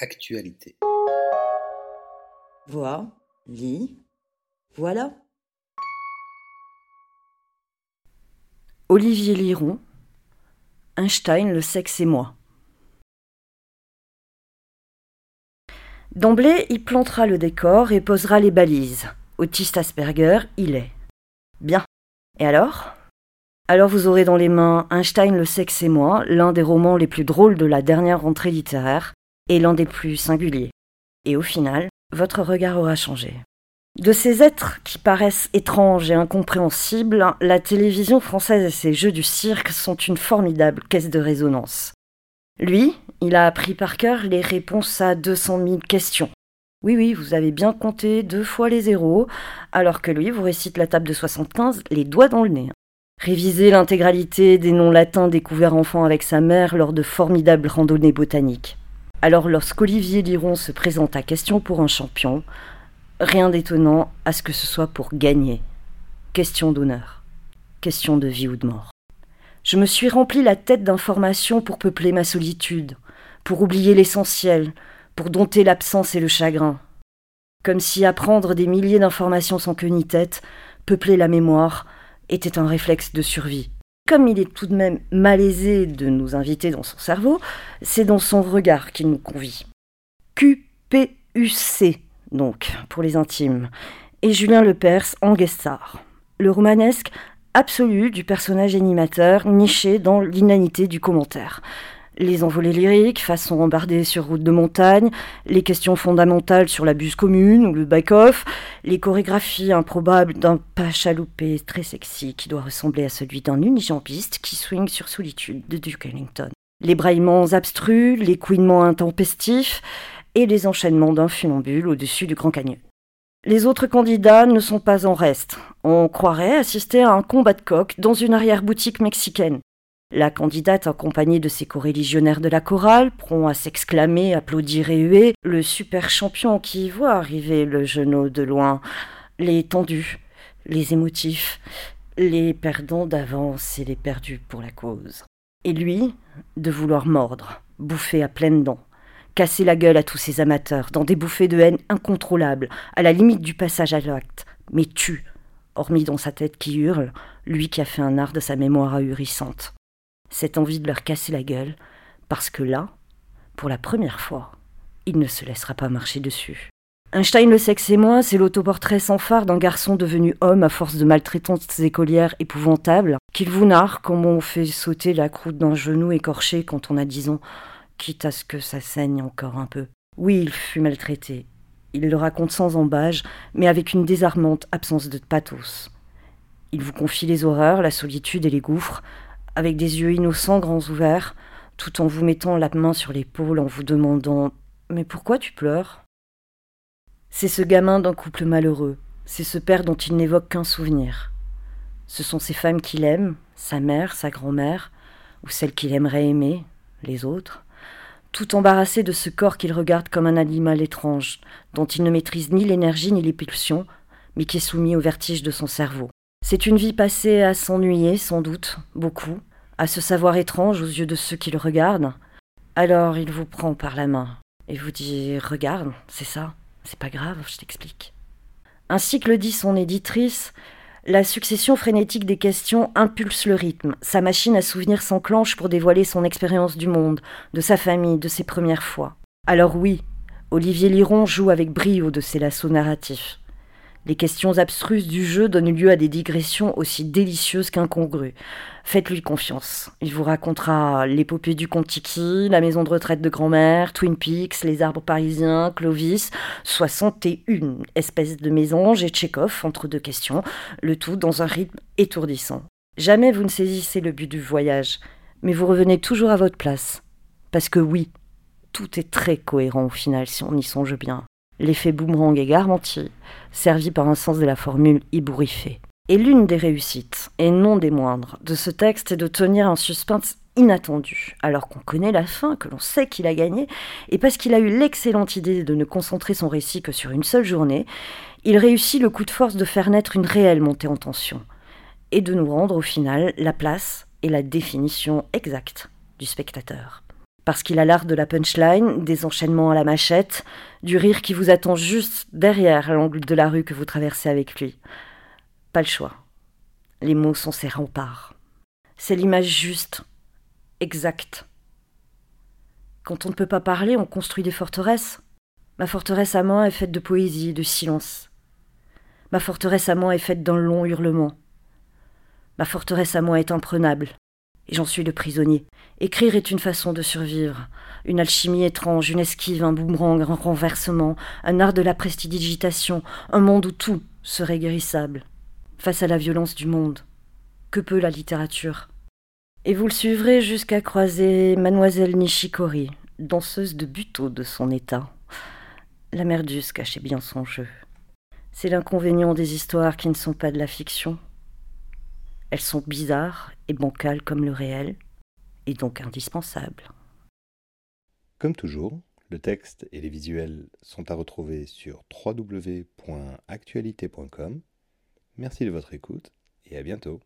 Actualité. Vois, lis, voilà. Olivier Liron, Einstein, le sexe et moi. D'emblée, il plantera le décor et posera les balises. Autiste Asperger, il est. Bien. Et alors? Alors vous aurez dans les mains Einstein, le sexe et moi, l'un des romans les plus drôles de la dernière rentrée littéraire, et l'un des plus singuliers. Et au final, votre regard aura changé. De ces êtres qui paraissent étranges et incompréhensibles, la télévision française et ses jeux du cirque sont une formidable caisse de résonance. Lui, il a appris par cœur les réponses à 200 000 questions. Oui, oui, vous avez bien compté deux fois les zéros, alors que lui vous récite la table de 75 les doigts dans le nez. Réviser l'intégralité des noms latins découverts enfant avec sa mère lors de formidables randonnées botaniques. Alors lorsqu'Olivier Liron se présente à Question pour un champion, rien d'étonnant à ce que ce soit pour gagner. Question d'honneur. Question de vie ou de mort. Je me suis rempli la tête d'informations pour peupler ma solitude, pour oublier l'essentiel, pour dompter l'absence et le chagrin. Comme si apprendre des milliers d'informations sans queue ni tête, peupler la mémoire, était un réflexe de survie. Comme il est tout de même malaisé de nous inviter dans son cerveau, c'est dans son regard qu'il nous convie. QPUC, donc, pour les intimes, et Julien Lepers en guest Le romanesque absolu du personnage animateur niché dans l'inanité du commentaire les envolées lyriques, façon embardée sur route de montagne, les questions fondamentales sur la buse commune ou le back-off, les chorégraphies improbables d'un pas chaloupé très sexy qui doit ressembler à celui d'un unijambiste qui swing sur solitude de Duke Ellington. Les braillements abstrus, les couinements intempestifs et les enchaînements d'un funambule au-dessus du Grand Canyon. Les autres candidats ne sont pas en reste. On croirait assister à un combat de coq dans une arrière-boutique mexicaine. La candidate, accompagnée de ses coreligionnaires de la chorale, prompt à s'exclamer, applaudir et huer, le super champion qui voit arriver le genou de loin, les tendus, les émotifs, les perdants d'avance et les perdus pour la cause. Et lui, de vouloir mordre, bouffer à pleines dents, casser la gueule à tous ses amateurs, dans des bouffées de haine incontrôlables, à la limite du passage à l'acte, mais tue, hormis dans sa tête qui hurle, lui qui a fait un art de sa mémoire ahurissante cette envie de leur casser la gueule, parce que là, pour la première fois, il ne se laissera pas marcher dessus. Einstein le sexe et moi, c'est l'autoportrait sans phare d'un garçon devenu homme à force de maltraitances écolières épouvantables, qu'il vous narre comment on fait sauter la croûte d'un genou écorché quand on a dix ans, quitte à ce que ça saigne encore un peu. Oui, il fut maltraité. Il le raconte sans embâge, mais avec une désarmante absence de pathos. Il vous confie les horreurs, la solitude et les gouffres, avec des yeux innocents grands ouverts, tout en vous mettant la main sur l'épaule en vous demandant Mais pourquoi tu pleures? C'est ce gamin d'un couple malheureux, c'est ce père dont il n'évoque qu'un souvenir. Ce sont ces femmes qu'il aime, sa mère, sa grand-mère, ou celles qu'il aimerait aimer, les autres, tout embarrassé de ce corps qu'il regarde comme un animal étrange, dont il ne maîtrise ni l'énergie ni les pulsions, mais qui est soumis au vertige de son cerveau. C'est une vie passée à s'ennuyer, sans doute, beaucoup, à se savoir étrange aux yeux de ceux qui le regardent. Alors il vous prend par la main et vous dit Regarde, c'est ça, c'est pas grave, je t'explique. Ainsi que le dit son éditrice, la succession frénétique des questions impulse le rythme. Sa machine à souvenirs s'enclenche pour dévoiler son expérience du monde, de sa famille, de ses premières fois. Alors oui, Olivier Liron joue avec brio de ses lassos narratifs. Les questions abstruses du jeu donnent lieu à des digressions aussi délicieuses qu'incongrues. Faites-lui confiance. Il vous racontera l'épopée du Contiki, la maison de retraite de grand-mère, Twin Peaks, les arbres parisiens, Clovis, 61 espèces de mésanges et Tchekhov entre deux questions, le tout dans un rythme étourdissant. Jamais vous ne saisissez le but du voyage, mais vous revenez toujours à votre place. Parce que oui, tout est très cohérent au final si on y songe bien. L'effet boomerang est garanti, servi par un sens de la formule ébouriffée. Et l'une des réussites, et non des moindres, de ce texte est de tenir un suspense inattendu, alors qu'on connaît la fin, que l'on sait qu'il a gagné, et parce qu'il a eu l'excellente idée de ne concentrer son récit que sur une seule journée, il réussit le coup de force de faire naître une réelle montée en tension, et de nous rendre au final la place et la définition exacte du spectateur. Parce qu'il a l'art de la punchline, des enchaînements à la machette, du rire qui vous attend juste derrière l'angle de la rue que vous traversez avec lui. Pas le choix. Les mots sont ses remparts. C'est l'image juste, exacte. Quand on ne peut pas parler, on construit des forteresses. Ma forteresse à moi est faite de poésie et de silence. Ma forteresse à moi est faite d'un long hurlement. Ma forteresse à moi est imprenable. Et j'en suis le prisonnier. Écrire est une façon de survivre, une alchimie étrange, une esquive, un boomerang, un renversement, un art de la prestidigitation, un monde où tout serait guérissable. Face à la violence du monde, que peut la littérature? Et vous le suivrez jusqu'à croiser mademoiselle Nishikori, danseuse de buto de son état. La merdus cachait bien son jeu. C'est l'inconvénient des histoires qui ne sont pas de la fiction. Elles sont bizarres et bancales comme le réel, et donc indispensables. Comme toujours, le texte et les visuels sont à retrouver sur www.actualité.com. Merci de votre écoute et à bientôt.